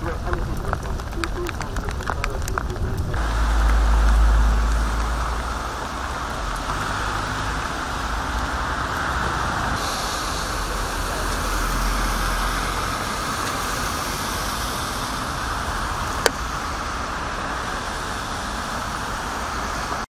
You're